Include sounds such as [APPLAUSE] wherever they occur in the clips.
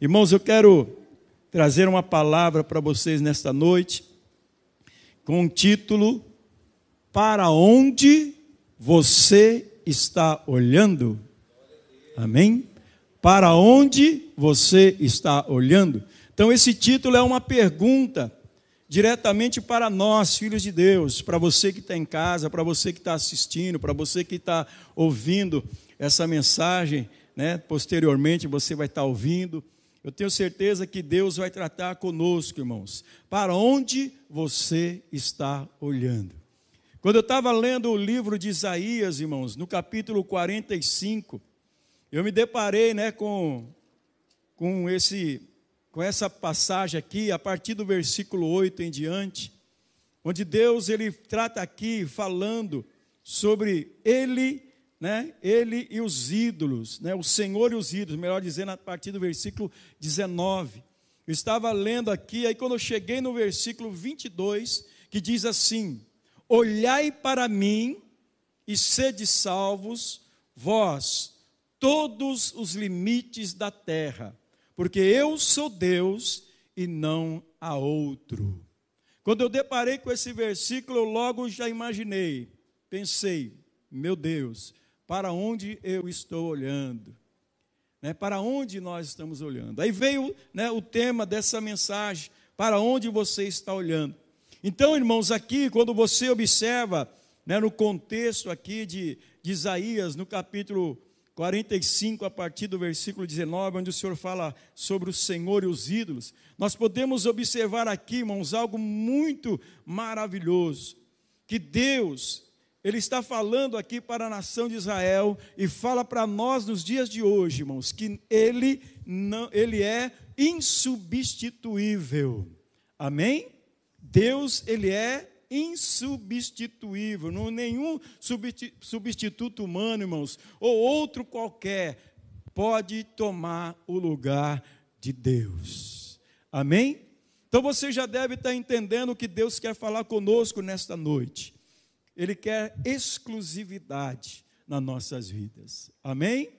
Irmãos, eu quero trazer uma palavra para vocês nesta noite, com o título Para onde você está olhando? Amém? Para onde você está olhando? Então, esse título é uma pergunta diretamente para nós, filhos de Deus, para você que está em casa, para você que está assistindo, para você que está ouvindo essa mensagem, né? posteriormente você vai estar ouvindo. Eu tenho certeza que Deus vai tratar conosco, irmãos. Para onde você está olhando? Quando eu estava lendo o livro de Isaías, irmãos, no capítulo 45, eu me deparei né, com, com, esse, com essa passagem aqui, a partir do versículo 8 em diante, onde Deus ele trata aqui falando sobre Ele né, ele e os ídolos, né, o Senhor e os ídolos, melhor dizendo, a partir do versículo 19. Eu estava lendo aqui, aí quando eu cheguei no versículo 22, que diz assim: Olhai para mim e sede salvos, vós, todos os limites da terra, porque eu sou Deus e não há outro. Quando eu deparei com esse versículo, eu logo já imaginei, pensei, meu Deus, para onde eu estou olhando. Né, para onde nós estamos olhando. Aí veio né, o tema dessa mensagem: para onde você está olhando. Então, irmãos, aqui, quando você observa né, no contexto aqui de, de Isaías, no capítulo 45, a partir do versículo 19, onde o Senhor fala sobre o Senhor e os ídolos, nós podemos observar aqui, irmãos, algo muito maravilhoso: que Deus, ele está falando aqui para a nação de Israel e fala para nós nos dias de hoje, irmãos, que ele não, ele é insubstituível. Amém? Deus, ele é insubstituível, não nenhum substituto humano, irmãos, ou outro qualquer pode tomar o lugar de Deus. Amém? Então você já deve estar entendendo o que Deus quer falar conosco nesta noite. Ele quer exclusividade nas nossas vidas. Amém?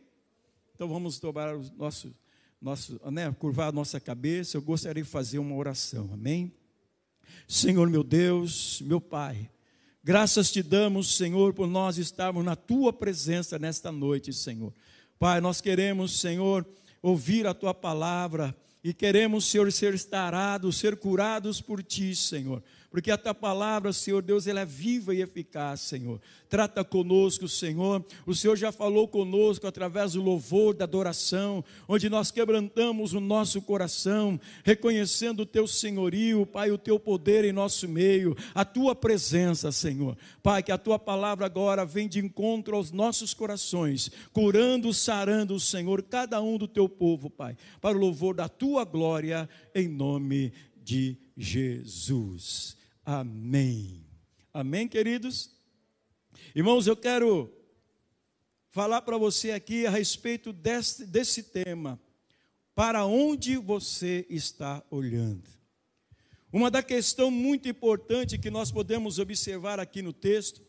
Então vamos dobrar o nosso, nosso né, curvar a nossa cabeça. Eu gostaria de fazer uma oração. Amém? Senhor meu Deus, meu Pai, graças te damos, Senhor, por nós estarmos na tua presença nesta noite, Senhor. Pai, nós queremos, Senhor, ouvir a tua palavra e queremos, Senhor, ser estarados, ser curados por ti, Senhor porque a tua palavra, Senhor Deus, ela é viva e eficaz, Senhor. Trata conosco, Senhor. O Senhor já falou conosco através do louvor, da adoração, onde nós quebrantamos o nosso coração, reconhecendo o teu senhorio, Pai, o teu poder em nosso meio, a tua presença, Senhor. Pai, que a tua palavra agora vem de encontro aos nossos corações, curando, sarando, Senhor, cada um do teu povo, Pai, para o louvor da tua glória, em nome de Jesus. Amém. Amém, queridos? Irmãos, eu quero falar para você aqui a respeito desse, desse tema. Para onde você está olhando? Uma da questão muito importante que nós podemos observar aqui no texto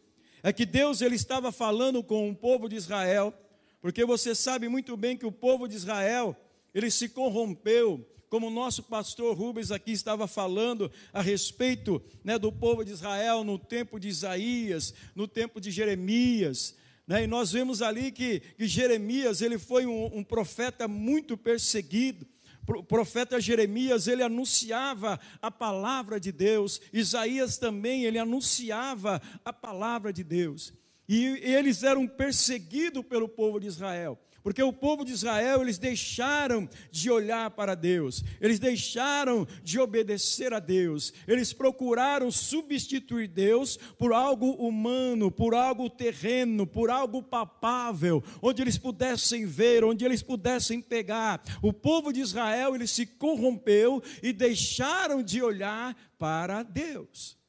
é que Deus ele estava falando com o povo de Israel, porque você sabe muito bem que o povo de Israel ele se corrompeu como o nosso pastor Rubens aqui estava falando a respeito né, do povo de Israel no tempo de Isaías, no tempo de Jeremias. Né, e nós vemos ali que, que Jeremias ele foi um, um profeta muito perseguido. O profeta Jeremias, ele anunciava a palavra de Deus. Isaías também, ele anunciava a palavra de Deus. E eles eram perseguidos pelo povo de Israel. Porque o povo de Israel, eles deixaram de olhar para Deus, eles deixaram de obedecer a Deus, eles procuraram substituir Deus por algo humano, por algo terreno, por algo papável, onde eles pudessem ver, onde eles pudessem pegar. O povo de Israel, ele se corrompeu e deixaram de olhar para Deus.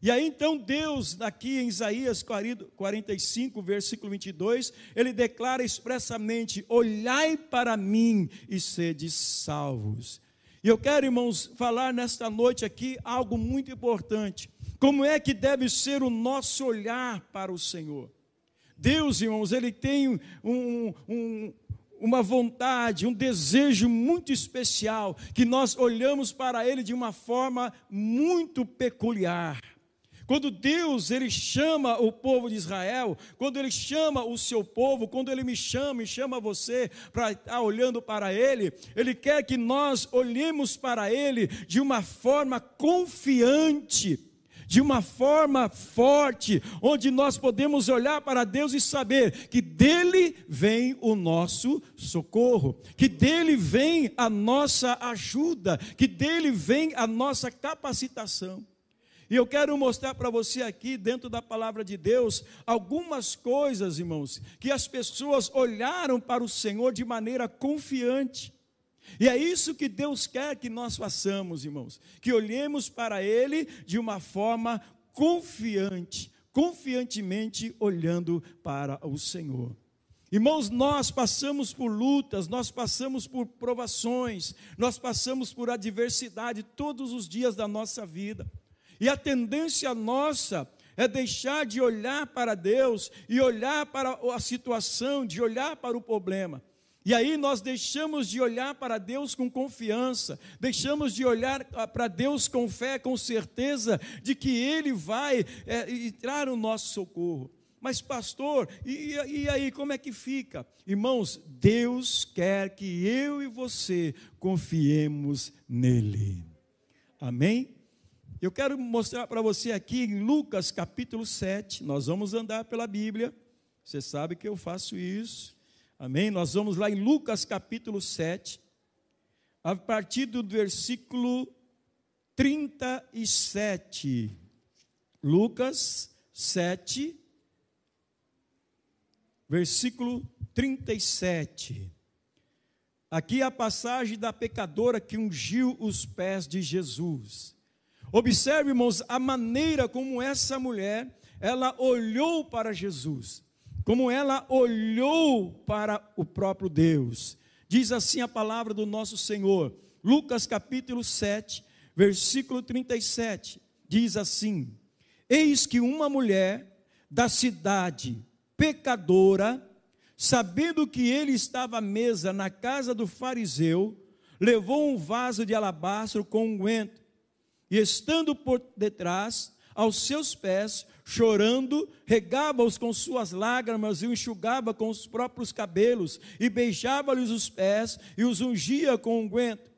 E aí então Deus, aqui em Isaías 45, versículo 22, ele declara expressamente: Olhai para mim e sede salvos. E eu quero, irmãos, falar nesta noite aqui algo muito importante. Como é que deve ser o nosso olhar para o Senhor? Deus, irmãos, ele tem um, um, uma vontade, um desejo muito especial, que nós olhamos para ele de uma forma muito peculiar. Quando Deus ele chama o povo de Israel, quando ele chama o seu povo, quando ele me chama e chama você para estar olhando para ele, ele quer que nós olhemos para ele de uma forma confiante de uma forma forte, onde nós podemos olhar para Deus e saber que dele vem o nosso socorro, que dele vem a nossa ajuda, que dele vem a nossa capacitação. E eu quero mostrar para você aqui, dentro da palavra de Deus, algumas coisas, irmãos, que as pessoas olharam para o Senhor de maneira confiante. E é isso que Deus quer que nós façamos, irmãos, que olhemos para Ele de uma forma confiante, confiantemente olhando para o Senhor. Irmãos, nós passamos por lutas, nós passamos por provações, nós passamos por adversidade todos os dias da nossa vida. E a tendência nossa é deixar de olhar para Deus e olhar para a situação, de olhar para o problema. E aí nós deixamos de olhar para Deus com confiança, deixamos de olhar para Deus com fé, com certeza de que Ele vai é, entrar no nosso socorro. Mas, pastor, e, e aí como é que fica? Irmãos, Deus quer que eu e você confiemos nele. Amém? Eu quero mostrar para você aqui em Lucas capítulo 7, nós vamos andar pela Bíblia, você sabe que eu faço isso, amém? Nós vamos lá em Lucas capítulo 7, a partir do versículo 37. Lucas 7, versículo 37. Aqui é a passagem da pecadora que ungiu os pés de Jesus. Observe, irmãos, a maneira como essa mulher, ela olhou para Jesus, como ela olhou para o próprio Deus. Diz assim a palavra do nosso Senhor, Lucas capítulo 7, versículo 37. Diz assim: Eis que uma mulher da cidade pecadora, sabendo que ele estava à mesa na casa do fariseu, levou um vaso de alabastro com unguento e estando por detrás, aos seus pés, chorando, regava-os com suas lágrimas e o enxugava com os próprios cabelos, e beijava-lhes os pés e os ungia com unguento.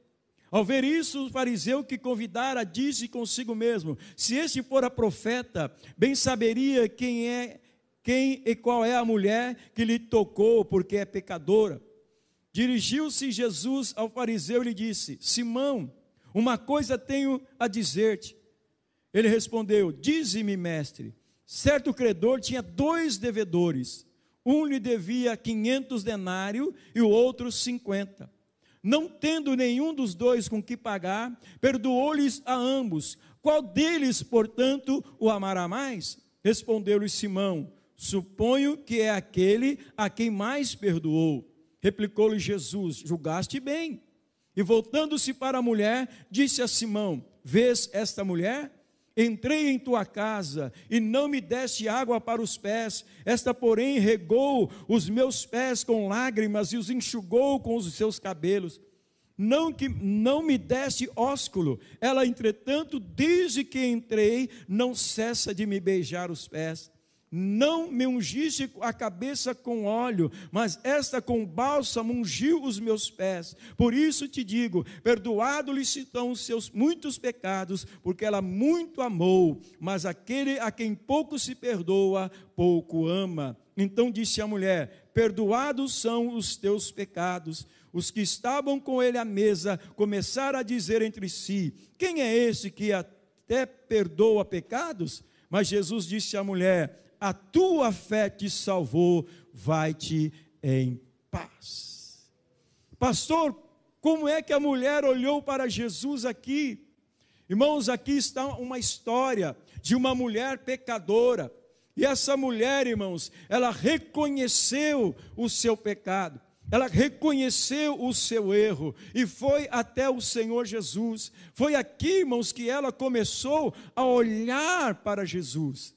Ao ver isso, o fariseu que convidara disse consigo mesmo: Se este for a profeta, bem saberia quem é quem e qual é a mulher que lhe tocou, porque é pecadora. Dirigiu-se Jesus ao fariseu e lhe disse: Simão, uma coisa tenho a dizer-te. Ele respondeu: Dize-me, mestre. Certo credor tinha dois devedores. Um lhe devia quinhentos denários e o outro cinquenta. Não tendo nenhum dos dois com que pagar, perdoou-lhes a ambos. Qual deles, portanto, o amará mais? Respondeu-lhe Simão: Suponho que é aquele a quem mais perdoou. Replicou-lhe Jesus: Julgaste bem. E voltando-se para a mulher, disse a Simão: Vês esta mulher? Entrei em tua casa e não me deste água para os pés, esta, porém, regou os meus pés com lágrimas e os enxugou com os seus cabelos. Não que não me deste ósculo, ela, entretanto, desde que entrei, não cessa de me beijar os pés não me ungiste a cabeça com óleo, mas esta com bálsamo ungiu os meus pés. Por isso te digo: perdoado-lhe estão os seus muitos pecados, porque ela muito amou, mas aquele a quem pouco se perdoa, pouco ama. Então disse a mulher: Perdoados são os teus pecados. Os que estavam com ele à mesa começaram a dizer entre si: Quem é esse que até perdoa pecados? Mas Jesus disse à mulher: a tua fé te salvou, vai-te em paz. Pastor, como é que a mulher olhou para Jesus aqui? Irmãos, aqui está uma história de uma mulher pecadora. E essa mulher, irmãos, ela reconheceu o seu pecado. Ela reconheceu o seu erro e foi até o Senhor Jesus. Foi aqui, irmãos, que ela começou a olhar para Jesus.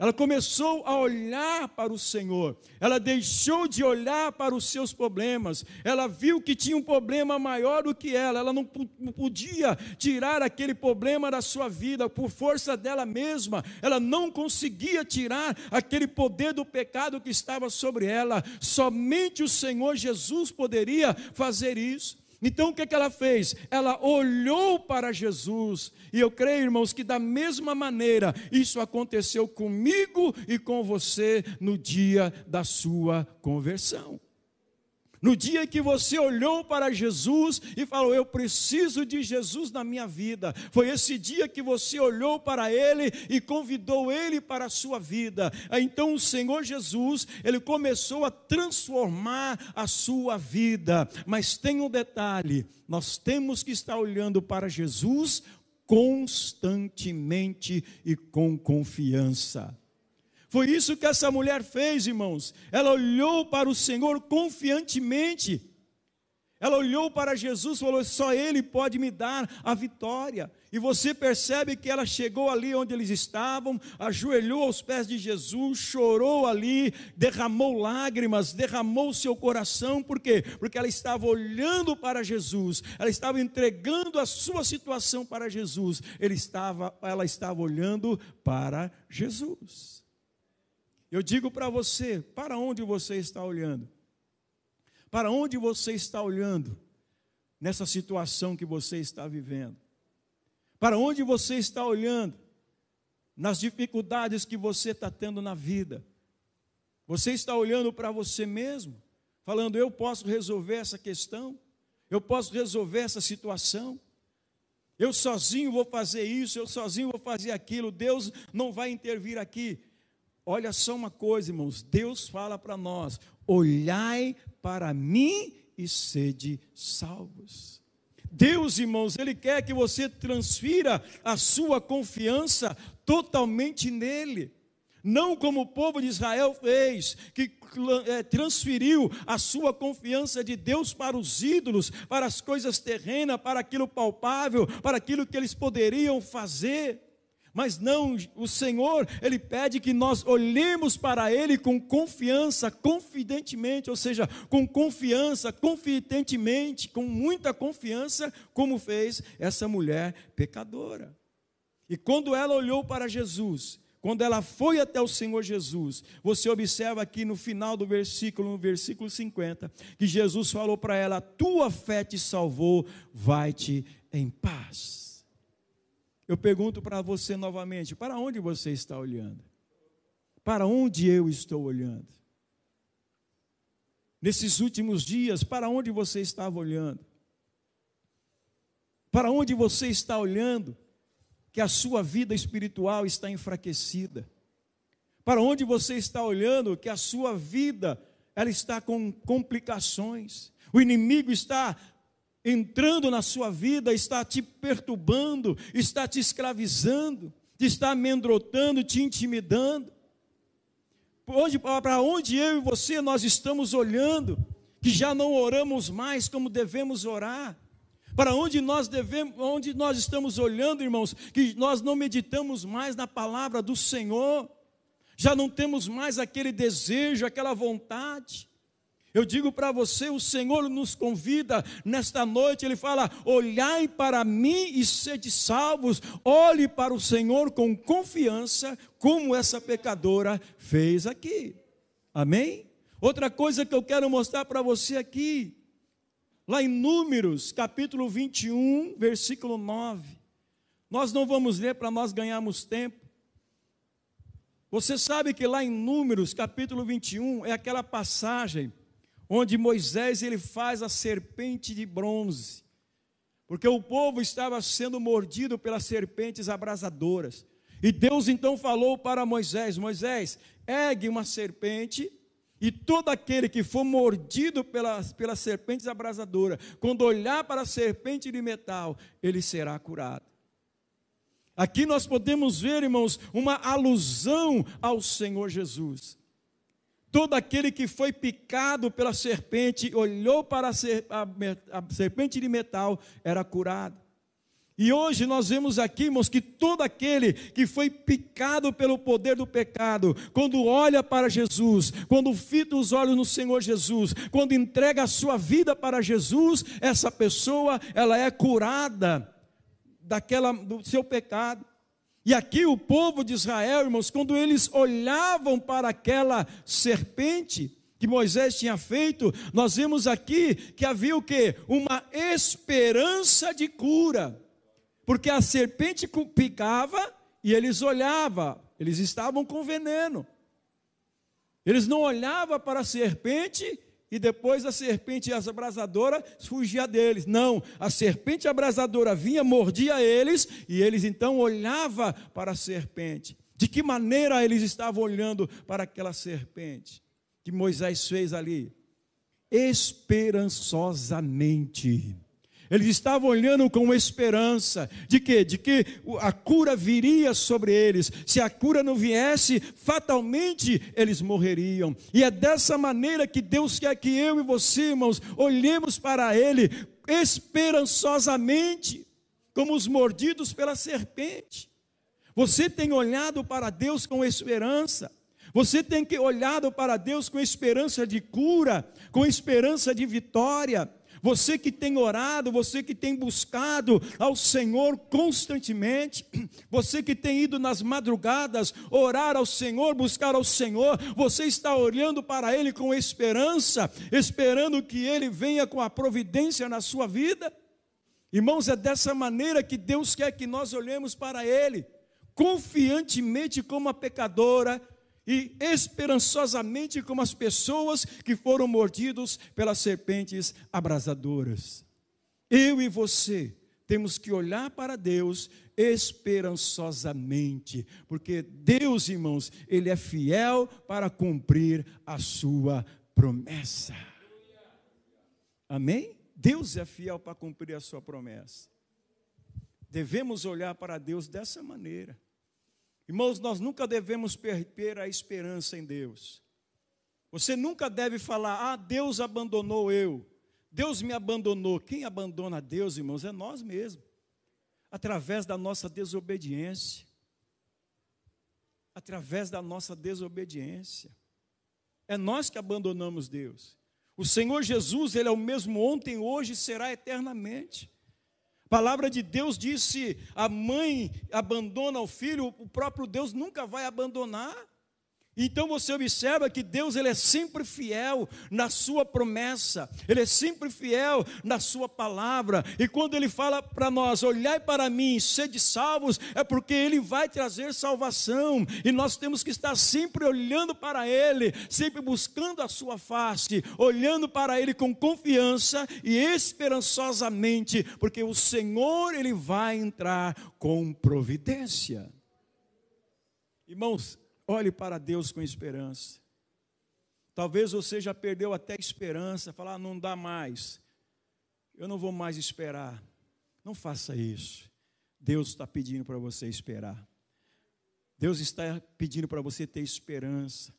Ela começou a olhar para o Senhor. Ela deixou de olhar para os seus problemas. Ela viu que tinha um problema maior do que ela. Ela não podia tirar aquele problema da sua vida por força dela mesma. Ela não conseguia tirar aquele poder do pecado que estava sobre ela. Somente o Senhor Jesus poderia fazer isso. Então o que, que ela fez? Ela olhou para Jesus, e eu creio, irmãos, que da mesma maneira isso aconteceu comigo e com você no dia da sua conversão. No dia que você olhou para Jesus e falou: Eu preciso de Jesus na minha vida. Foi esse dia que você olhou para Ele e convidou Ele para a sua vida. Então o Senhor Jesus, Ele começou a transformar a sua vida. Mas tem um detalhe: nós temos que estar olhando para Jesus constantemente e com confiança. Foi isso que essa mulher fez, irmãos. Ela olhou para o Senhor confiantemente. Ela olhou para Jesus e falou: só Ele pode me dar a vitória. E você percebe que ela chegou ali onde eles estavam, ajoelhou aos pés de Jesus, chorou ali, derramou lágrimas, derramou seu coração, por quê? Porque ela estava olhando para Jesus, ela estava entregando a sua situação para Jesus, Ele estava, ela estava olhando para Jesus. Eu digo para você: para onde você está olhando? Para onde você está olhando nessa situação que você está vivendo? Para onde você está olhando nas dificuldades que você está tendo na vida? Você está olhando para você mesmo, falando: eu posso resolver essa questão, eu posso resolver essa situação. Eu sozinho vou fazer isso, eu sozinho vou fazer aquilo, Deus não vai intervir aqui. Olha só uma coisa, irmãos, Deus fala para nós: olhai para mim e sede salvos. Deus, irmãos, Ele quer que você transfira a sua confiança totalmente nele. Não como o povo de Israel fez, que é, transferiu a sua confiança de Deus para os ídolos, para as coisas terrenas, para aquilo palpável, para aquilo que eles poderiam fazer. Mas não, o Senhor, Ele pede que nós olhemos para Ele com confiança, confidentemente, ou seja, com confiança, confidentemente, com muita confiança, como fez essa mulher pecadora. E quando ela olhou para Jesus, quando ela foi até o Senhor Jesus, você observa aqui no final do versículo, no versículo 50, que Jesus falou para ela: Tua fé te salvou, vai-te em paz. Eu pergunto para você novamente: para onde você está olhando? Para onde eu estou olhando? Nesses últimos dias, para onde você estava olhando? Para onde você está olhando que a sua vida espiritual está enfraquecida? Para onde você está olhando que a sua vida ela está com complicações? O inimigo está entrando na sua vida, está te perturbando, está te escravizando, te está amedrontando, te intimidando. Para onde eu e você nós estamos olhando, que já não oramos mais como devemos orar. Para onde nós devemos, onde nós estamos olhando, irmãos, que nós não meditamos mais na palavra do Senhor, já não temos mais aquele desejo, aquela vontade. Eu digo para você, o Senhor nos convida nesta noite, Ele fala: olhai para mim e sede salvos, olhe para o Senhor com confiança, como essa pecadora fez aqui. Amém? Outra coisa que eu quero mostrar para você aqui, lá em Números, capítulo 21, versículo 9. Nós não vamos ler para nós ganharmos tempo. Você sabe que lá em Números, capítulo 21, é aquela passagem onde Moisés ele faz a serpente de bronze, porque o povo estava sendo mordido pelas serpentes abrasadoras. E Deus então falou para Moisés: Moisés, ergue uma serpente, e todo aquele que for mordido pelas, pelas serpentes abrasadoras, quando olhar para a serpente de metal, ele será curado. Aqui nós podemos ver, irmãos, uma alusão ao Senhor Jesus. Todo aquele que foi picado pela serpente, olhou para a, serpente de metal, era curado. E hoje nós vemos aqui, irmãos, que todo aquele que foi picado pelo poder do pecado, quando olha para Jesus, quando fita os olhos no Senhor Jesus, quando entrega a sua vida para Jesus, essa pessoa, ela é curada daquela do seu pecado. E aqui o povo de Israel, irmãos, quando eles olhavam para aquela serpente, que Moisés tinha feito, nós vemos aqui que havia o que? Uma esperança de cura porque a serpente picava e eles olhavam, eles estavam com veneno. Eles não olhavam para a serpente e depois a serpente abrasadora fugia deles. Não, a serpente abrasadora vinha, mordia eles e eles então olhavam para a serpente. De que maneira eles estavam olhando para aquela serpente que Moisés fez ali? Esperançosamente. Eles estavam olhando com esperança de que, de que a cura viria sobre eles. Se a cura não viesse, fatalmente eles morreriam. E é dessa maneira que Deus quer que eu e você, irmãos, olhemos para Ele esperançosamente, como os mordidos pela serpente. Você tem olhado para Deus com esperança. Você tem que olhado para Deus com esperança de cura, com esperança de vitória. Você que tem orado, você que tem buscado ao Senhor constantemente, [CLEARS THROAT] você que tem ido nas madrugadas orar ao Senhor, buscar ao Senhor, você está olhando para Ele com esperança, esperando que Ele venha com a providência na sua vida? Irmãos, é dessa maneira que Deus quer que nós olhemos para Ele, confiantemente como a pecadora, e esperançosamente como as pessoas que foram mordidos pelas serpentes abrasadoras. Eu e você temos que olhar para Deus esperançosamente, porque Deus, irmãos, Ele é fiel para cumprir a sua promessa. Amém? Deus é fiel para cumprir a sua promessa. Devemos olhar para Deus dessa maneira. Irmãos, nós nunca devemos perder a esperança em Deus. Você nunca deve falar, ah, Deus abandonou eu, Deus me abandonou. Quem abandona Deus, irmãos, é nós mesmos, através da nossa desobediência. Através da nossa desobediência. É nós que abandonamos Deus. O Senhor Jesus, Ele é o mesmo ontem, hoje e será eternamente palavra de Deus disse: a mãe abandona o filho, o próprio Deus nunca vai abandonar. Então você observa que Deus ele é sempre fiel na sua promessa, ele é sempre fiel na sua palavra. E quando ele fala para nós, olhai para mim, sede salvos, é porque ele vai trazer salvação. E nós temos que estar sempre olhando para ele, sempre buscando a sua face, olhando para ele com confiança e esperançosamente, porque o Senhor ele vai entrar com providência. Irmãos, Olhe para Deus com esperança. Talvez você já perdeu até esperança, falar, ah, não dá mais, eu não vou mais esperar. Não faça isso. Deus está pedindo para você esperar. Deus está pedindo para você ter esperança,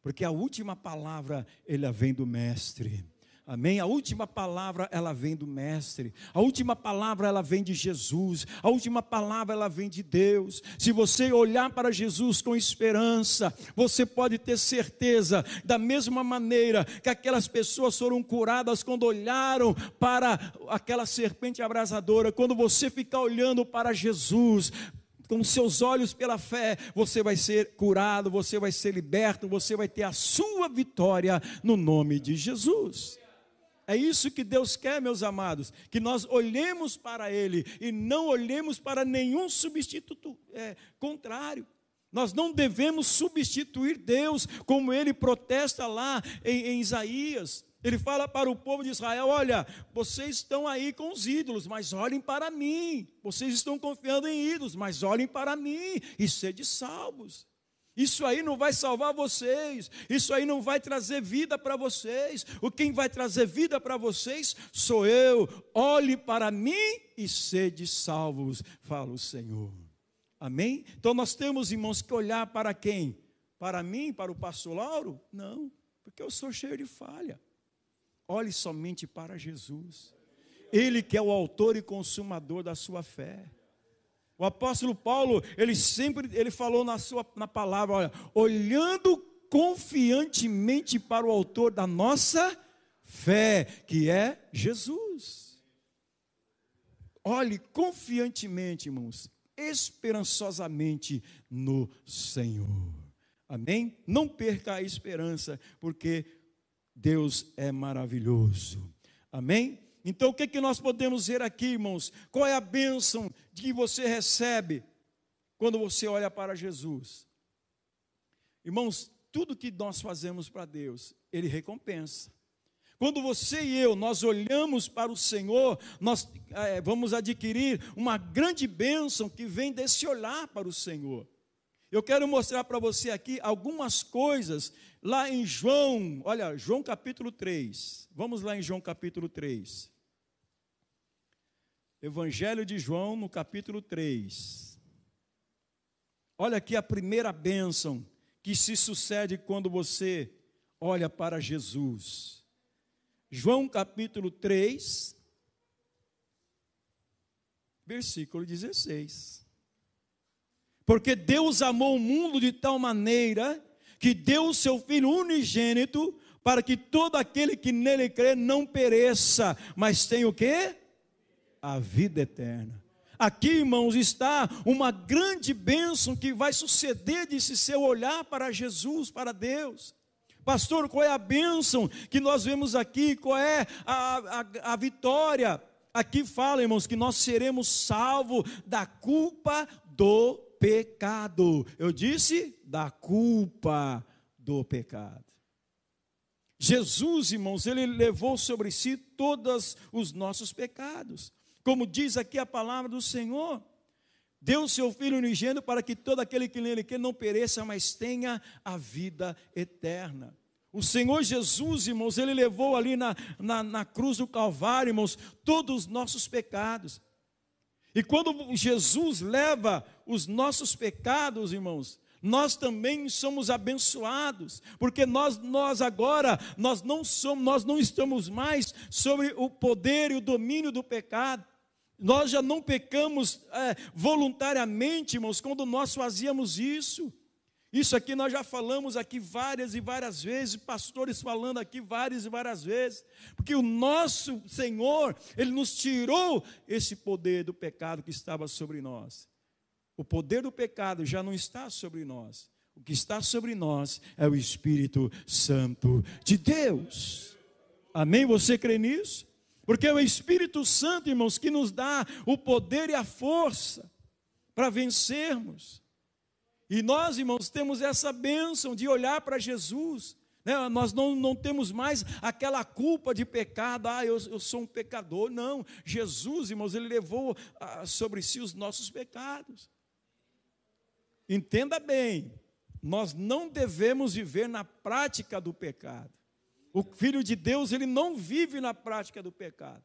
porque a última palavra, ela vem do Mestre. Amém? A última palavra ela vem do mestre. A última palavra ela vem de Jesus. A última palavra ela vem de Deus. Se você olhar para Jesus com esperança, você pode ter certeza da mesma maneira que aquelas pessoas foram curadas quando olharam para aquela serpente abrasadora, quando você ficar olhando para Jesus, com seus olhos pela fé, você vai ser curado, você vai ser liberto, você vai ter a sua vitória no nome de Jesus. É isso que Deus quer, meus amados, que nós olhemos para Ele e não olhemos para nenhum substituto é, contrário. Nós não devemos substituir Deus, como ele protesta lá em, em Isaías. Ele fala para o povo de Israel: Olha, vocês estão aí com os ídolos, mas olhem para mim. Vocês estão confiando em ídolos, mas olhem para mim e sede salvos. Isso aí não vai salvar vocês, isso aí não vai trazer vida para vocês. O quem vai trazer vida para vocês sou eu. Olhe para mim e sede salvos, fala o Senhor. Amém? Então nós temos, irmãos, que olhar para quem? Para mim, para o pastor Lauro? Não, porque eu sou cheio de falha. Olhe somente para Jesus. Ele que é o autor e consumador da sua fé. O apóstolo Paulo, ele sempre ele falou na sua na palavra, olha, olhando confiantemente para o autor da nossa fé, que é Jesus. Olhe confiantemente, irmãos, esperançosamente no Senhor. Amém? Não perca a esperança, porque Deus é maravilhoso. Amém? Então, o que, que nós podemos ver aqui, irmãos? Qual é a bênção que você recebe quando você olha para Jesus? Irmãos, tudo que nós fazemos para Deus, Ele recompensa. Quando você e eu, nós olhamos para o Senhor, nós é, vamos adquirir uma grande bênção que vem desse olhar para o Senhor. Eu quero mostrar para você aqui algumas coisas lá em João, olha, João capítulo 3. Vamos lá em João capítulo 3. Evangelho de João, no capítulo 3. Olha aqui a primeira bênção que se sucede quando você olha para Jesus. João capítulo 3, versículo 16. Porque Deus amou o mundo de tal maneira que deu o seu Filho unigênito para que todo aquele que nele crê não pereça, mas tenha o quê? A vida eterna. Aqui, irmãos, está uma grande bênção que vai suceder de se seu olhar para Jesus, para Deus. Pastor, qual é a bênção que nós vemos aqui? Qual é a, a, a vitória? Aqui fala, irmãos, que nós seremos salvos da culpa do pecado. Eu disse da culpa do pecado. Jesus, irmãos, ele levou sobre si todos os nossos pecados. Como diz aqui a palavra do Senhor, deu seu Filho unigênito para que todo aquele que nele quer não pereça, mas tenha a vida eterna. O Senhor Jesus, irmãos, ele levou ali na, na, na cruz do Calvário, irmãos, todos os nossos pecados. E quando Jesus leva os nossos pecados, irmãos, nós também somos abençoados, porque nós, nós agora nós não somos, nós não estamos mais sobre o poder e o domínio do pecado. Nós já não pecamos é, voluntariamente, irmãos, quando nós fazíamos isso. Isso aqui nós já falamos aqui várias e várias vezes, pastores falando aqui várias e várias vezes, porque o nosso Senhor, Ele nos tirou esse poder do pecado que estava sobre nós. O poder do pecado já não está sobre nós. O que está sobre nós é o Espírito Santo de Deus. Amém? Você crê nisso? Porque é o Espírito Santo, irmãos, que nos dá o poder e a força para vencermos. E nós, irmãos, temos essa bênção de olhar para Jesus. Né? Nós não, não temos mais aquela culpa de pecado, ah, eu, eu sou um pecador. Não, Jesus, irmãos, ele levou ah, sobre si os nossos pecados. Entenda bem, nós não devemos viver na prática do pecado. O Filho de Deus, ele não vive na prática do pecado.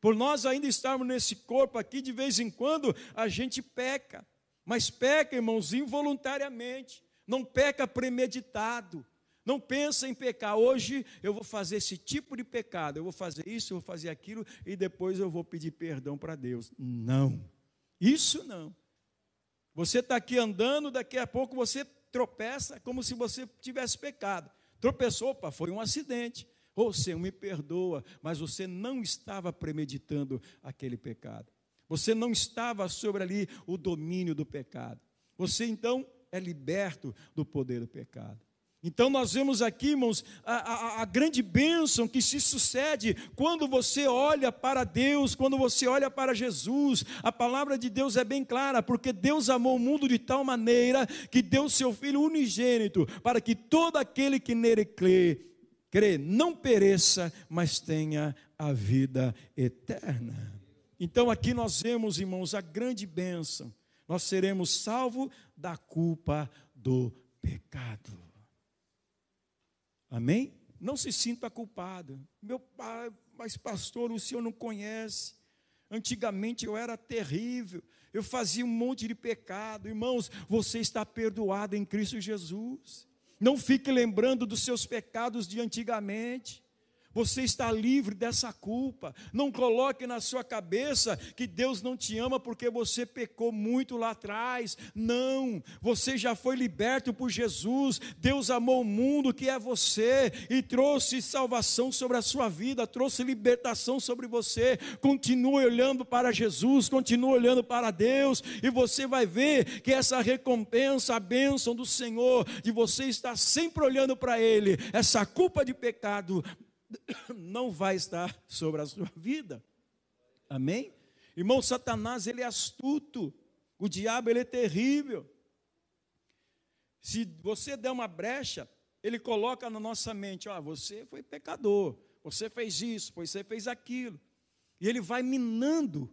Por nós ainda estarmos nesse corpo aqui, de vez em quando a gente peca. Mas peca, irmãos, involuntariamente. Não peca premeditado. Não pensa em pecar. Hoje eu vou fazer esse tipo de pecado. Eu vou fazer isso, eu vou fazer aquilo e depois eu vou pedir perdão para Deus. Não. Isso não. Você está aqui andando, daqui a pouco você tropeça como se você tivesse pecado. Tropeçou, opa, foi um acidente. Ou Senhor, me perdoa, mas você não estava premeditando aquele pecado. Você não estava sobre ali o domínio do pecado. Você então é liberto do poder do pecado. Então nós vemos aqui, irmãos, a, a, a, grande bênção que se sucede quando você olha para Deus, quando você olha para Jesus. A palavra de Deus é bem clara, porque Deus amou o mundo de tal maneira que deu seu Filho unigênito, para que todo aquele que nele crê, crê não pereça, mas tenha a vida eterna. Então aqui nós vemos, irmãos, a grande bênção. Nós seremos salvos da culpa do pecado. Amém? Não se sinta culpado. Meu pai, mas pastor, o senhor não conhece. Antigamente eu era terrível, eu fazia um monte de pecado. Irmãos, você está perdoado em Cristo Jesus. Não fique lembrando dos seus pecados de antigamente. Você está livre dessa culpa. Não coloque na sua cabeça que Deus não te ama porque você pecou muito lá atrás. Não, você já foi liberto por Jesus. Deus amou o mundo que é você e trouxe salvação sobre a sua vida, trouxe libertação sobre você. Continue olhando para Jesus, continue olhando para Deus e você vai ver que essa recompensa, a bênção do Senhor, de você estar sempre olhando para Ele, essa culpa de pecado não vai estar sobre a sua vida. Amém? Irmão, Satanás, ele é astuto. O diabo, ele é terrível. Se você der uma brecha, ele coloca na nossa mente: ó, você foi pecador, você fez isso, você fez aquilo. E ele vai minando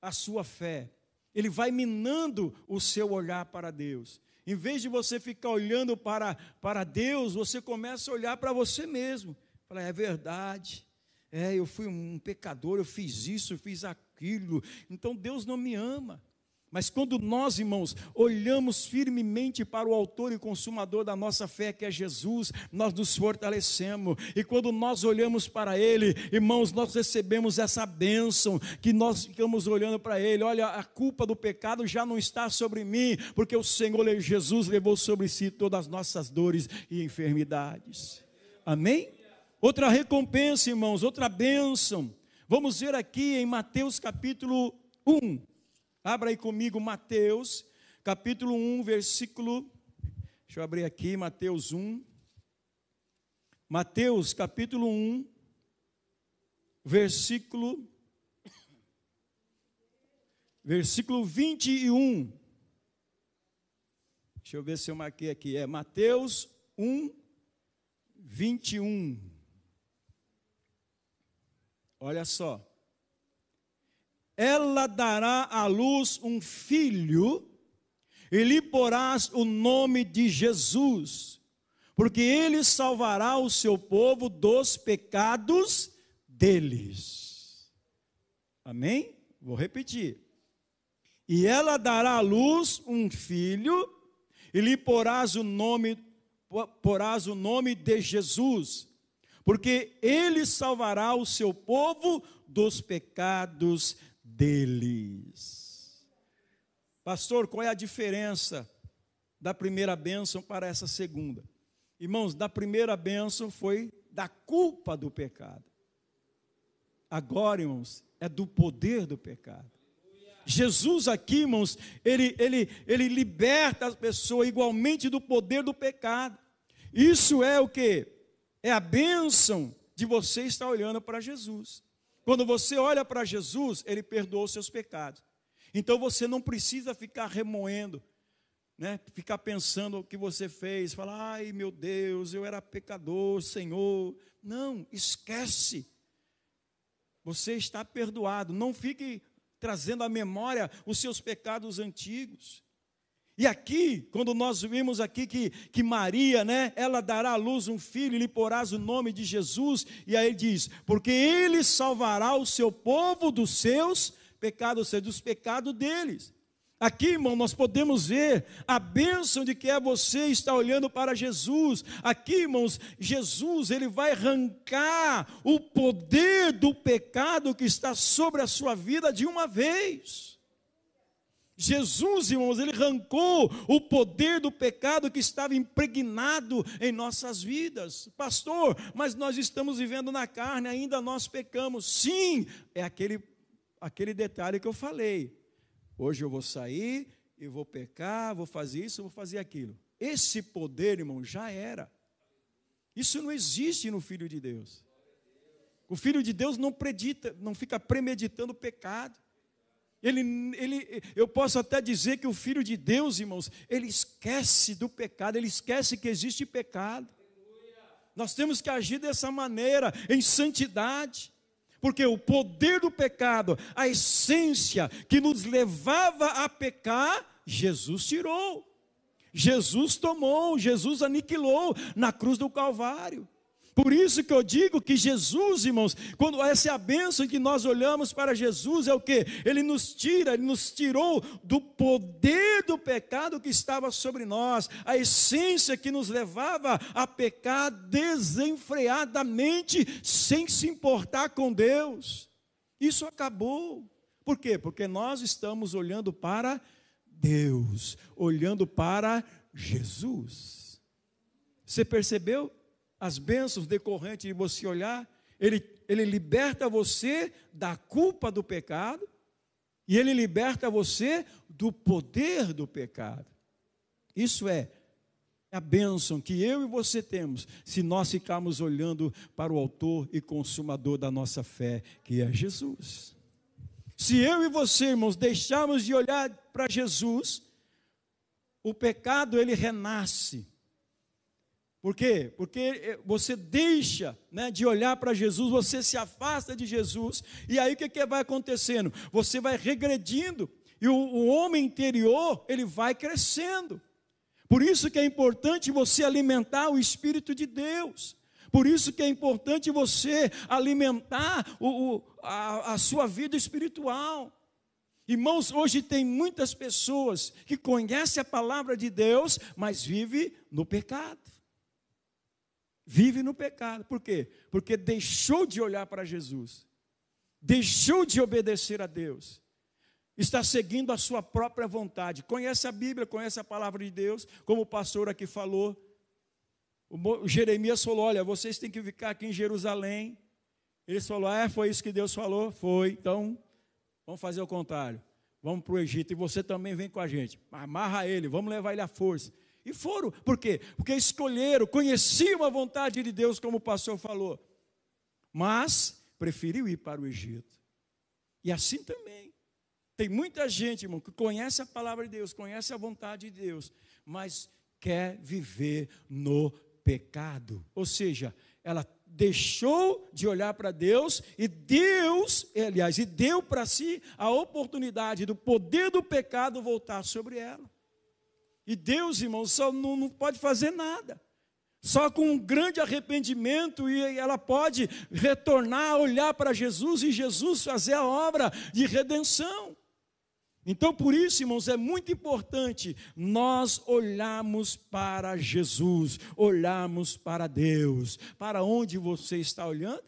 a sua fé, ele vai minando o seu olhar para Deus. Em vez de você ficar olhando para, para Deus, você começa a olhar para você mesmo. Fala, é verdade. É, eu fui um pecador, eu fiz isso, eu fiz aquilo. Então Deus não me ama. Mas quando nós, irmãos, olhamos firmemente para o autor e consumador da nossa fé, que é Jesus, nós nos fortalecemos. E quando nós olhamos para Ele, irmãos, nós recebemos essa bênção, que nós ficamos olhando para Ele. Olha, a culpa do pecado já não está sobre mim, porque o Senhor Jesus levou sobre si todas as nossas dores e enfermidades. Amém? Outra recompensa, irmãos, outra bênção. Vamos ver aqui em Mateus capítulo 1. Abra aí comigo Mateus, capítulo 1, versículo. Deixa eu abrir aqui, Mateus 1. Mateus, capítulo 1, versículo. Versículo 21. Deixa eu ver se eu marquei aqui. É Mateus 1, 21. Olha só. Ela dará à luz um filho, e lhe porás o nome de Jesus, porque ele salvará o seu povo dos pecados deles. Amém? Vou repetir. E ela dará à luz um filho, e lhe porás o nome, porás o nome de Jesus porque ele salvará o seu povo dos pecados deles. Pastor, qual é a diferença da primeira bênção para essa segunda? Irmãos, da primeira bênção foi da culpa do pecado. Agora, irmãos, é do poder do pecado. Jesus aqui, irmãos, ele, ele, ele liberta as pessoas igualmente do poder do pecado. Isso é o que? É a bênção de você estar olhando para Jesus. Quando você olha para Jesus, ele perdoa os seus pecados. Então você não precisa ficar remoendo, né? ficar pensando o que você fez, falar, ai meu Deus, eu era pecador, Senhor. Não, esquece. Você está perdoado. Não fique trazendo à memória os seus pecados antigos. E aqui, quando nós vimos aqui que, que Maria, né, ela dará à luz um filho e lhe porás o nome de Jesus, e aí diz: porque ele salvará o seu povo dos seus pecados, ou seja, dos pecados deles. Aqui, irmão, nós podemos ver a bênção de que é você estar olhando para Jesus. Aqui, irmãos, Jesus, ele vai arrancar o poder do pecado que está sobre a sua vida de uma vez. Jesus, irmãos, ele arrancou o poder do pecado que estava impregnado em nossas vidas. Pastor, mas nós estamos vivendo na carne, ainda nós pecamos. Sim, é aquele, aquele detalhe que eu falei. Hoje eu vou sair e vou pecar, vou fazer isso, vou fazer aquilo. Esse poder, irmão, já era. Isso não existe no Filho de Deus. O Filho de Deus não predita, não fica premeditando o pecado. Ele, ele, eu posso até dizer que o Filho de Deus, irmãos, ele esquece do pecado, ele esquece que existe pecado. Nós temos que agir dessa maneira, em santidade, porque o poder do pecado, a essência que nos levava a pecar, Jesus tirou, Jesus tomou, Jesus aniquilou na cruz do Calvário. Por isso que eu digo que Jesus, irmãos, quando essa é a bênção que nós olhamos para Jesus, é o que? Ele nos tira, ele nos tirou do poder do pecado que estava sobre nós, a essência que nos levava a pecar desenfreadamente, sem se importar com Deus. Isso acabou. Por quê? Porque nós estamos olhando para Deus, olhando para Jesus. Você percebeu? As bênçãos decorrentes de você olhar, ele, ele liberta você da culpa do pecado e ele liberta você do poder do pecado. Isso é a bênção que eu e você temos se nós ficarmos olhando para o autor e consumador da nossa fé, que é Jesus. Se eu e você, irmãos, deixarmos de olhar para Jesus, o pecado ele renasce por quê? Porque eh, você deixa né, de olhar para Jesus, você se afasta de Jesus, e aí o que, que vai acontecendo? Você vai regredindo, e o, o homem interior, ele vai crescendo. Por isso que é importante você alimentar o Espírito de Deus. Por isso que é importante você alimentar o, o, a, a sua vida espiritual. Irmãos, hoje tem muitas pessoas que conhecem a palavra de Deus, mas vivem no pecado vive no pecado. Por quê? Porque deixou de olhar para Jesus, deixou de obedecer a Deus, está seguindo a sua própria vontade. Conhece a Bíblia, conhece a palavra de Deus, como o pastor aqui falou. O Jeremias falou: Olha, vocês têm que ficar aqui em Jerusalém. Ele falou: É, foi isso que Deus falou? Foi. Então, vamos fazer o contrário. Vamos para o Egito e você também vem com a gente. Amarra ele, vamos levar ele à força. E foram. Por quê? Porque escolheram, conheciam a vontade de Deus, como o pastor falou. Mas preferiu ir para o Egito. E assim também. Tem muita gente, irmão, que conhece a palavra de Deus, conhece a vontade de Deus, mas quer viver no pecado. Ou seja, ela deixou de olhar para Deus e Deus, aliás, e deu para si a oportunidade do poder do pecado voltar sobre ela. E Deus, irmãos, só não, não pode fazer nada. Só com um grande arrependimento e ela pode retornar, olhar para Jesus e Jesus fazer a obra de redenção. Então, por isso, irmãos, é muito importante nós olharmos para Jesus, olharmos para Deus. Para onde você está olhando?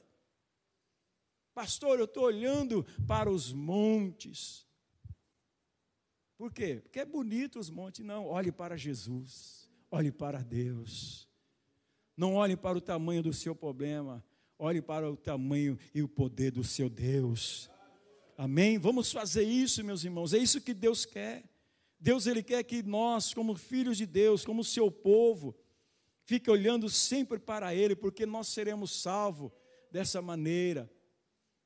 Pastor, eu estou olhando para os montes. Por quê? Porque é bonito os montes. Não, olhe para Jesus, olhe para Deus. Não olhe para o tamanho do seu problema, olhe para o tamanho e o poder do seu Deus. Amém? Vamos fazer isso, meus irmãos. É isso que Deus quer. Deus ele quer que nós, como filhos de Deus, como seu povo, fique olhando sempre para ele, porque nós seremos salvos dessa maneira.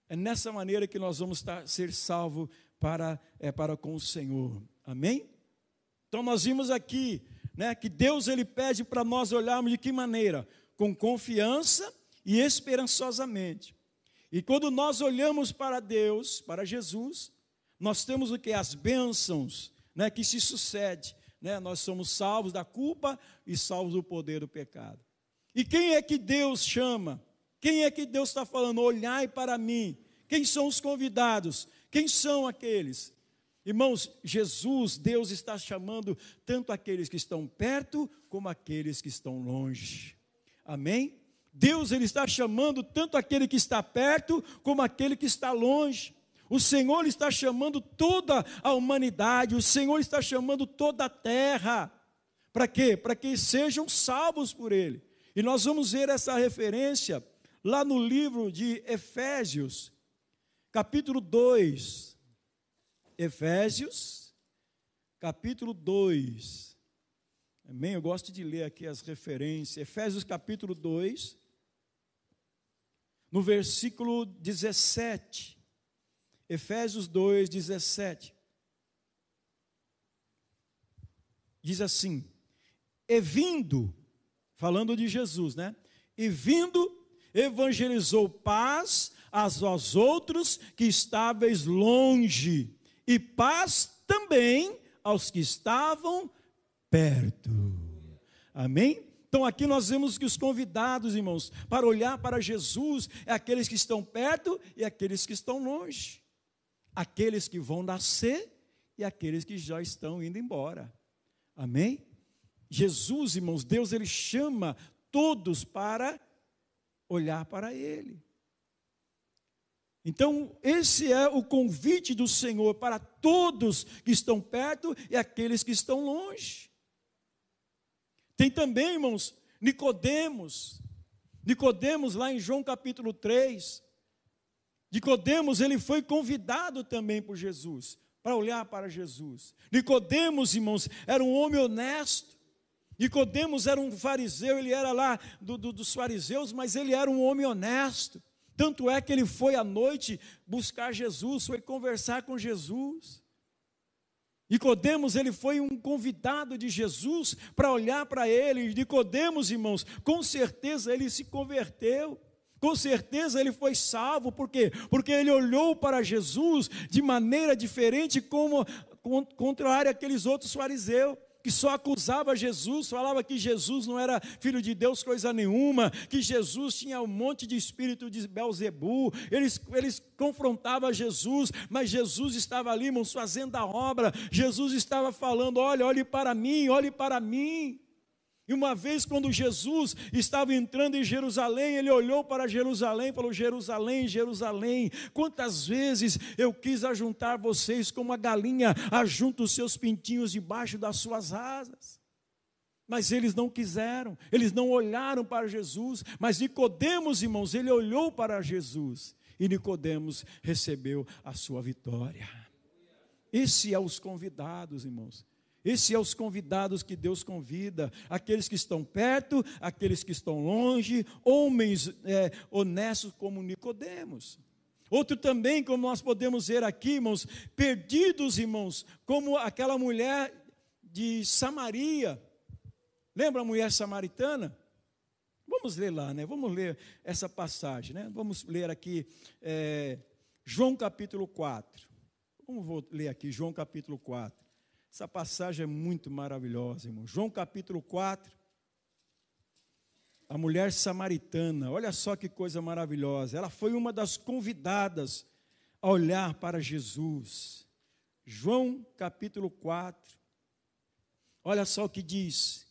É nessa maneira que nós vamos estar, ser salvos para, é, para com o Senhor. Amém? Então nós vimos aqui né, que Deus ele pede para nós olharmos de que maneira? Com confiança e esperançosamente. E quando nós olhamos para Deus, para Jesus, nós temos o que? As bênçãos né, que se sucede. Né? Nós somos salvos da culpa e salvos do poder do pecado. E quem é que Deus chama? Quem é que Deus está falando? Olhai para mim. Quem são os convidados? Quem são aqueles? Irmãos, Jesus, Deus está chamando tanto aqueles que estão perto como aqueles que estão longe. Amém? Deus ele está chamando tanto aquele que está perto como aquele que está longe. O Senhor está chamando toda a humanidade, o Senhor está chamando toda a terra. Para quê? Para que sejam salvos por Ele. E nós vamos ver essa referência lá no livro de Efésios, capítulo 2. Efésios, capítulo 2. Amém? Eu gosto de ler aqui as referências. Efésios, capítulo 2, no versículo 17. Efésios 2, 17. Diz assim: E vindo, falando de Jesus, né? E vindo, evangelizou paz a vós outros que estáveis longe, e paz também aos que estavam perto. Amém? Então aqui nós vemos que os convidados, irmãos, para olhar para Jesus é aqueles que estão perto e aqueles que estão longe. Aqueles que vão nascer e aqueles que já estão indo embora. Amém? Jesus, irmãos, Deus ele chama todos para olhar para ele. Então, esse é o convite do Senhor para todos que estão perto e aqueles que estão longe. Tem também, irmãos, Nicodemos. Nicodemos lá em João capítulo 3. Nicodemos, ele foi convidado também por Jesus, para olhar para Jesus. Nicodemos, irmãos, era um homem honesto. Nicodemos era um fariseu, ele era lá do, do, dos fariseus, mas ele era um homem honesto. Tanto é que ele foi à noite buscar Jesus, foi conversar com Jesus. Nicodemos, ele foi um convidado de Jesus para olhar para ele. Nicodemos, irmãos, com certeza ele se converteu. Com certeza ele foi salvo, por quê? Porque ele olhou para Jesus de maneira diferente, como contrário àqueles outros fariseus que só acusava Jesus, falava que Jesus não era filho de Deus coisa nenhuma, que Jesus tinha um monte de espírito de Belzebu, eles, eles confrontavam Jesus, mas Jesus estava ali, irmãos, fazendo a obra, Jesus estava falando, olha, olhe para mim, olhe para mim, e uma vez, quando Jesus estava entrando em Jerusalém, ele olhou para Jerusalém e falou: Jerusalém, Jerusalém, quantas vezes eu quis ajuntar vocês como a galinha ajunta os seus pintinhos debaixo das suas asas. Mas eles não quiseram, eles não olharam para Jesus. Mas Nicodemos, irmãos, ele olhou para Jesus e Nicodemos recebeu a sua vitória. Esse é os convidados, irmãos. Esse é os convidados que Deus convida, aqueles que estão perto, aqueles que estão longe, homens é, honestos como Nicodemos. Outro também, como nós podemos ver aqui, irmãos, perdidos, irmãos, como aquela mulher de Samaria. Lembra a mulher samaritana? Vamos ler lá, né? Vamos ler essa passagem, né? Vamos ler aqui é, João capítulo 4. Vamos ler aqui João capítulo 4. Essa passagem é muito maravilhosa, irmão. João capítulo 4. A mulher samaritana, olha só que coisa maravilhosa. Ela foi uma das convidadas a olhar para Jesus. João capítulo 4. Olha só o que diz.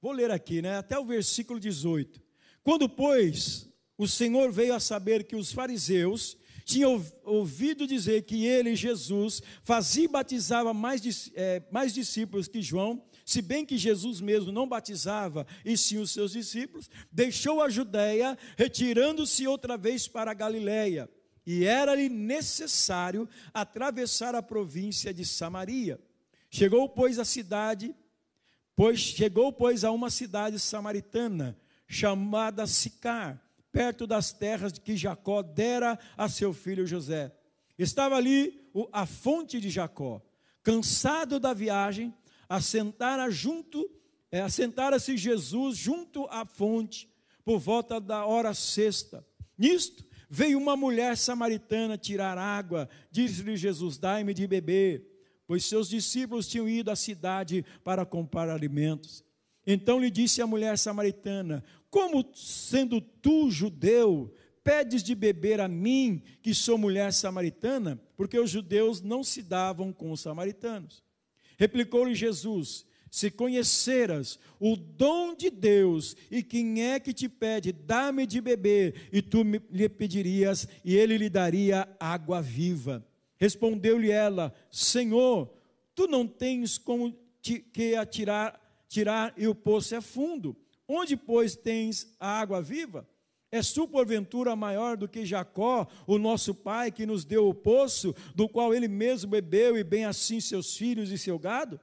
Vou ler aqui, né? Até o versículo 18. Quando, pois, o Senhor veio a saber que os fariseus tinha ouvido dizer que ele, Jesus, fazia e batizava mais, é, mais discípulos que João, se bem que Jesus mesmo não batizava, e sim os seus discípulos, deixou a Judéia, retirando-se outra vez para a Galiléia, e era-lhe necessário atravessar a província de Samaria. Chegou, pois, a cidade, pois chegou, pois, a uma cidade samaritana, chamada Sicar, perto das terras que Jacó dera a seu filho José. Estava ali a fonte de Jacó. Cansado da viagem, assentara junto, é, assentara-se Jesus junto à fonte, por volta da hora sexta. Nisto, veio uma mulher samaritana tirar água. Disse-lhe Jesus: Dai-me de beber, pois seus discípulos tinham ido à cidade para comprar alimentos. Então lhe disse a mulher samaritana: como sendo tu judeu, pedes de beber a mim, que sou mulher samaritana? Porque os judeus não se davam com os samaritanos. Replicou-lhe Jesus: Se conheceras o dom de Deus e quem é que te pede, dá-me de beber, e tu lhe pedirias, e ele lhe daria água viva. Respondeu-lhe ela: Senhor, tu não tens como te, que atirar, tirar e o poço é fundo. Onde, pois, tens a água viva? És tu, porventura, maior do que Jacó, o nosso pai, que nos deu o poço, do qual ele mesmo bebeu, e bem assim seus filhos e seu gado?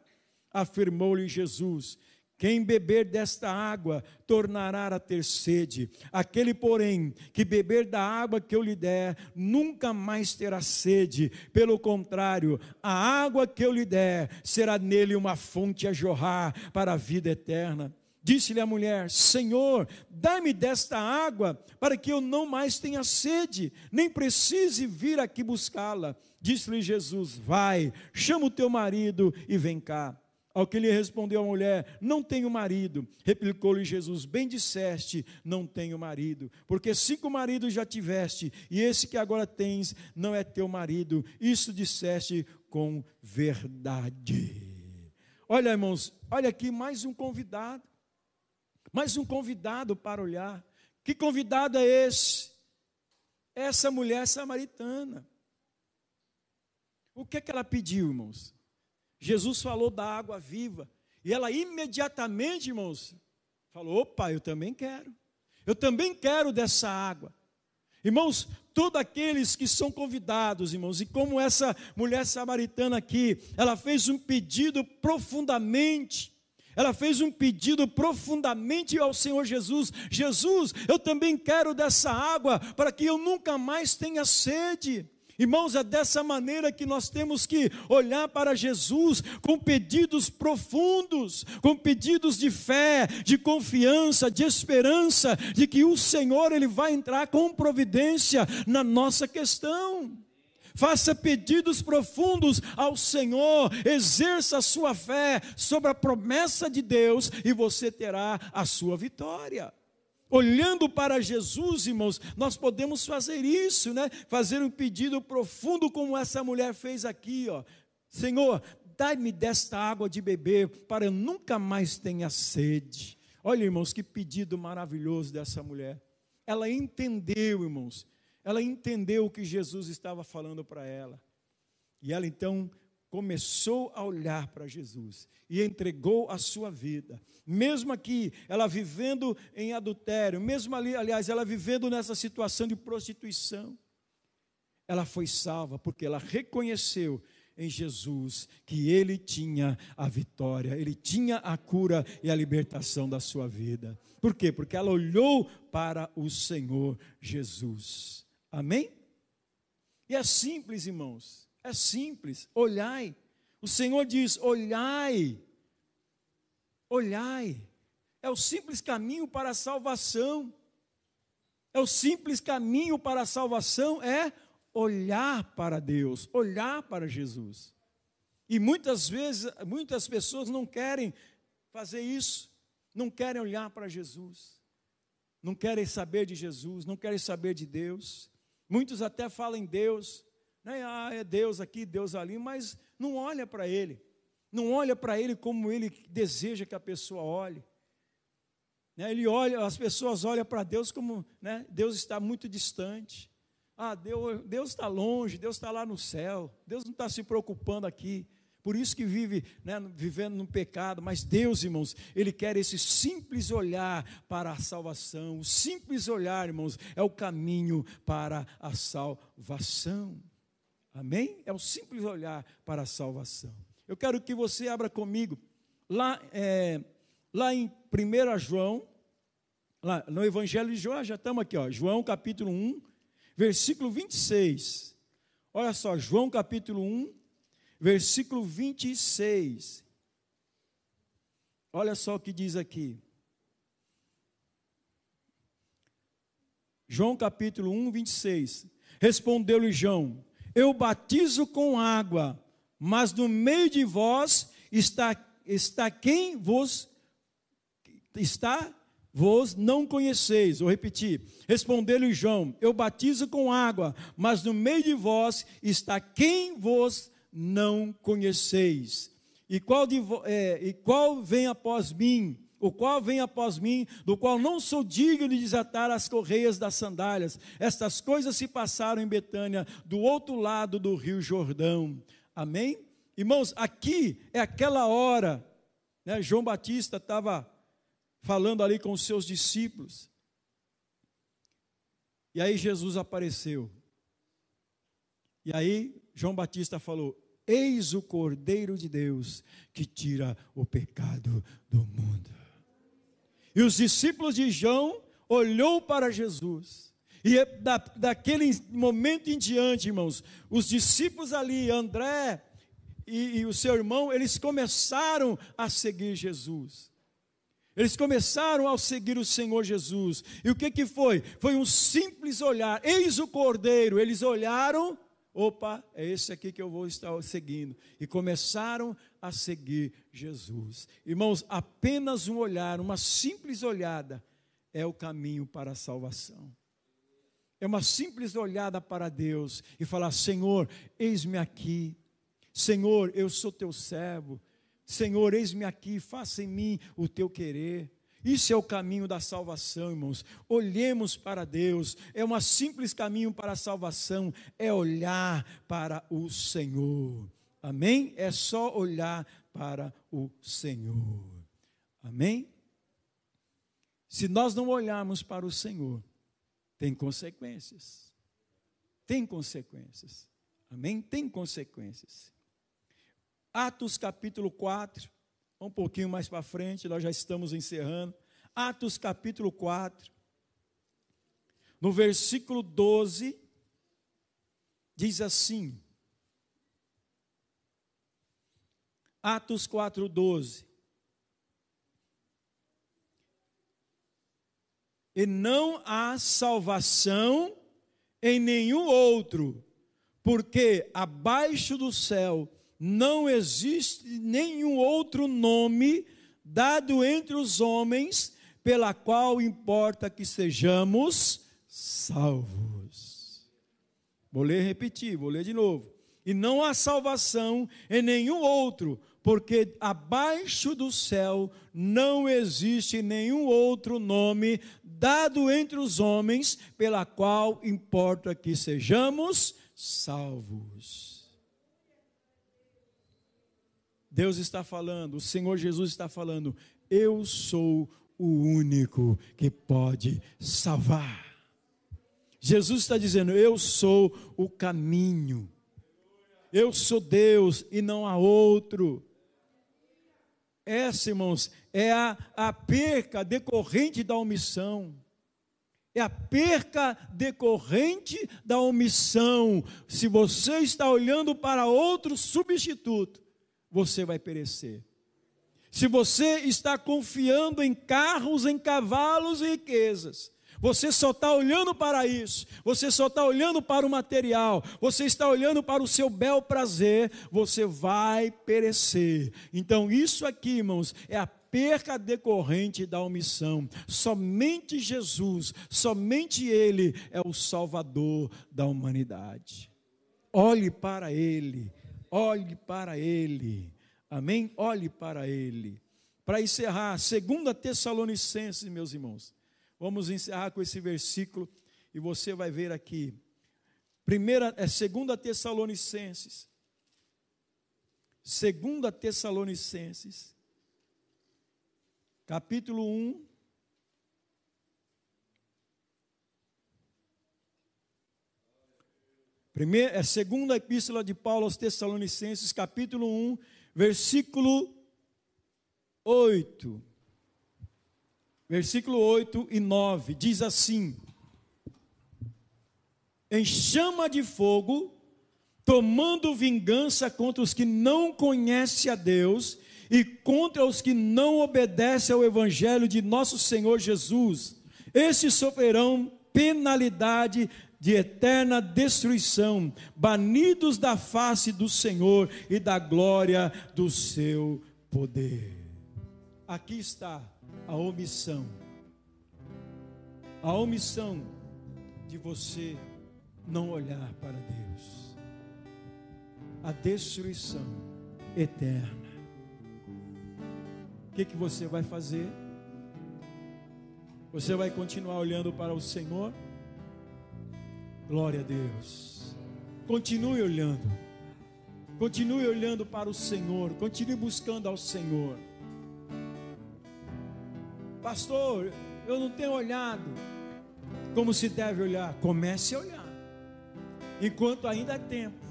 Afirmou-lhe Jesus: Quem beber desta água tornará a ter sede. Aquele, porém, que beber da água que eu lhe der, nunca mais terá sede. Pelo contrário, a água que eu lhe der será nele uma fonte a jorrar para a vida eterna. Disse-lhe a mulher: Senhor, dá-me desta água, para que eu não mais tenha sede, nem precise vir aqui buscá-la. Disse-lhe Jesus: Vai, chama o teu marido e vem cá. Ao que lhe respondeu a mulher: Não tenho marido. Replicou-lhe Jesus: Bem disseste, não tenho marido. Porque cinco maridos já tiveste, e esse que agora tens não é teu marido. Isso disseste com verdade. Olha, irmãos, olha aqui mais um convidado. Mais um convidado para olhar. Que convidado é esse? Essa mulher samaritana. O que é que ela pediu, irmãos? Jesus falou da água viva. E ela imediatamente, irmãos, falou: opa, eu também quero. Eu também quero dessa água. Irmãos, todos aqueles que são convidados, irmãos, e como essa mulher samaritana aqui, ela fez um pedido profundamente, ela fez um pedido profundamente ao Senhor Jesus: Jesus, eu também quero dessa água para que eu nunca mais tenha sede. Irmãos, é dessa maneira que nós temos que olhar para Jesus com pedidos profundos, com pedidos de fé, de confiança, de esperança, de que o Senhor ele vai entrar com providência na nossa questão. Faça pedidos profundos ao Senhor, exerça a sua fé sobre a promessa de Deus e você terá a sua vitória. Olhando para Jesus, irmãos, nós podemos fazer isso, né? Fazer um pedido profundo como essa mulher fez aqui, ó. Senhor, dai-me desta água de beber para eu nunca mais tenha sede. Olha, irmãos, que pedido maravilhoso dessa mulher. Ela entendeu, irmãos. Ela entendeu o que Jesus estava falando para ela. E ela então começou a olhar para Jesus e entregou a sua vida. Mesmo aqui, ela vivendo em adultério, mesmo ali, aliás, ela vivendo nessa situação de prostituição, ela foi salva porque ela reconheceu em Jesus que ele tinha a vitória, ele tinha a cura e a libertação da sua vida. Por quê? Porque ela olhou para o Senhor Jesus. Amém? E é simples, irmãos. É simples, olhai. O Senhor diz: olhai, olhai. É o simples caminho para a salvação. É o simples caminho para a salvação é olhar para Deus, olhar para Jesus. E muitas vezes, muitas pessoas não querem fazer isso, não querem olhar para Jesus, não querem saber de Jesus, não querem saber de Deus. Muitos até falam em Deus, né? Ah, é Deus aqui, Deus ali, mas não olha para Ele. Não olha para Ele como Ele deseja que a pessoa olhe. Né? Ele olha, as pessoas olham para Deus como né? Deus está muito distante. Ah, Deus, Deus está longe, Deus está lá no céu, Deus não está se preocupando aqui. Por isso que vive né, vivendo no pecado, mas Deus, irmãos, Ele quer esse simples olhar para a salvação. O simples olhar, irmãos, é o caminho para a salvação. Amém? É o simples olhar para a salvação. Eu quero que você abra comigo lá, é, lá em 1 João, lá no Evangelho de João, já estamos aqui, ó, João capítulo 1, versículo 26. Olha só, João capítulo 1, versículo 26. Olha só o que diz aqui. João capítulo 1, 26. Respondeu-lhe João: eu batizo com água, mas no meio de vós está, está quem vos está vos não conheceis. Vou repetir. Respondeu-lhe João: Eu batizo com água, mas no meio de vós está quem vos não conheceis. E qual, de, é, e qual vem após mim? o qual vem após mim, do qual não sou digno de desatar as correias das sandálias. Estas coisas se passaram em Betânia, do outro lado do rio Jordão. Amém? Irmãos, aqui é aquela hora, né, João Batista estava falando ali com os seus discípulos. E aí Jesus apareceu. E aí João Batista falou: Eis o Cordeiro de Deus que tira o pecado do mundo. E os discípulos de João olhou para Jesus. E é da, daquele momento em diante, irmãos, os discípulos ali, André e, e o seu irmão, eles começaram a seguir Jesus. Eles começaram a seguir o Senhor Jesus. E o que, que foi? Foi um simples olhar. Eis o cordeiro. Eles olharam Opa, é esse aqui que eu vou estar seguindo. E começaram a seguir Jesus. Irmãos, apenas um olhar, uma simples olhada, é o caminho para a salvação. É uma simples olhada para Deus e falar: Senhor, eis-me aqui. Senhor, eu sou teu servo. Senhor, eis-me aqui, faça em mim o teu querer. Isso é o caminho da salvação, irmãos. Olhemos para Deus. É um simples caminho para a salvação, é olhar para o Senhor. Amém? É só olhar para o Senhor. Amém? Se nós não olharmos para o Senhor, tem consequências. Tem consequências. Amém? Tem consequências. Atos capítulo 4, um pouquinho mais para frente, nós já estamos encerrando. Atos capítulo 4, no versículo 12, diz assim: Atos 4, 12. E não há salvação em nenhum outro, porque abaixo do céu não existe nenhum outro nome dado entre os homens pela qual importa que sejamos salvos. Vou ler repetir, vou ler de novo. E não há salvação em nenhum outro, porque abaixo do céu não existe nenhum outro nome dado entre os homens pela qual importa que sejamos salvos. Deus está falando, o Senhor Jesus está falando, eu sou o único que pode salvar. Jesus está dizendo, eu sou o caminho. Eu sou Deus e não há outro. Essa, irmãos, é a, a perca decorrente da omissão. É a perca decorrente da omissão. Se você está olhando para outro substituto, você vai perecer. Se você está confiando em carros, em cavalos e riquezas, você só está olhando para isso, você só está olhando para o material, você está olhando para o seu bel prazer, você vai perecer. Então, isso aqui, irmãos, é a perca decorrente da omissão. Somente Jesus, somente Ele é o Salvador da humanidade. Olhe para Ele olhe para Ele. Amém? Olhe para Ele. Para encerrar, 2 Tessalonicenses, meus irmãos. Vamos encerrar com esse versículo e você vai ver aqui. Primeira é 2 Tessalonicenses. 2 Tessalonicenses, capítulo 1, Primeira, é segunda epístola de Paulo aos Tessalonicenses, capítulo 1, versículo 8. Versículo 8 e 9 diz assim: Em chama de fogo, tomando vingança contra os que não conhecem a Deus e contra os que não obedecem ao evangelho de nosso Senhor Jesus, estes sofrerão penalidade de eterna destruição, banidos da face do Senhor e da glória do seu poder. Aqui está a omissão. A omissão de você não olhar para Deus. A destruição eterna. O que, que você vai fazer? Você vai continuar olhando para o Senhor? Glória a Deus. Continue olhando. Continue olhando para o Senhor. Continue buscando ao Senhor. Pastor, eu não tenho olhado como se deve olhar. Comece a olhar. Enquanto ainda é tempo.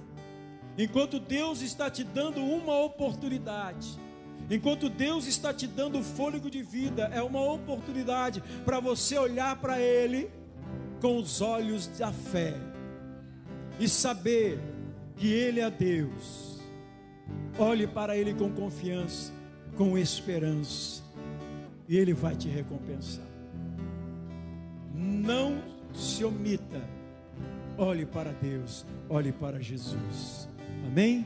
Enquanto Deus está te dando uma oportunidade. Enquanto Deus está te dando fôlego de vida, é uma oportunidade para você olhar para Ele com os olhos da fé e saber que Ele é Deus. Olhe para Ele com confiança, com esperança, e Ele vai te recompensar. Não se omita olhe para Deus, olhe para Jesus. Amém?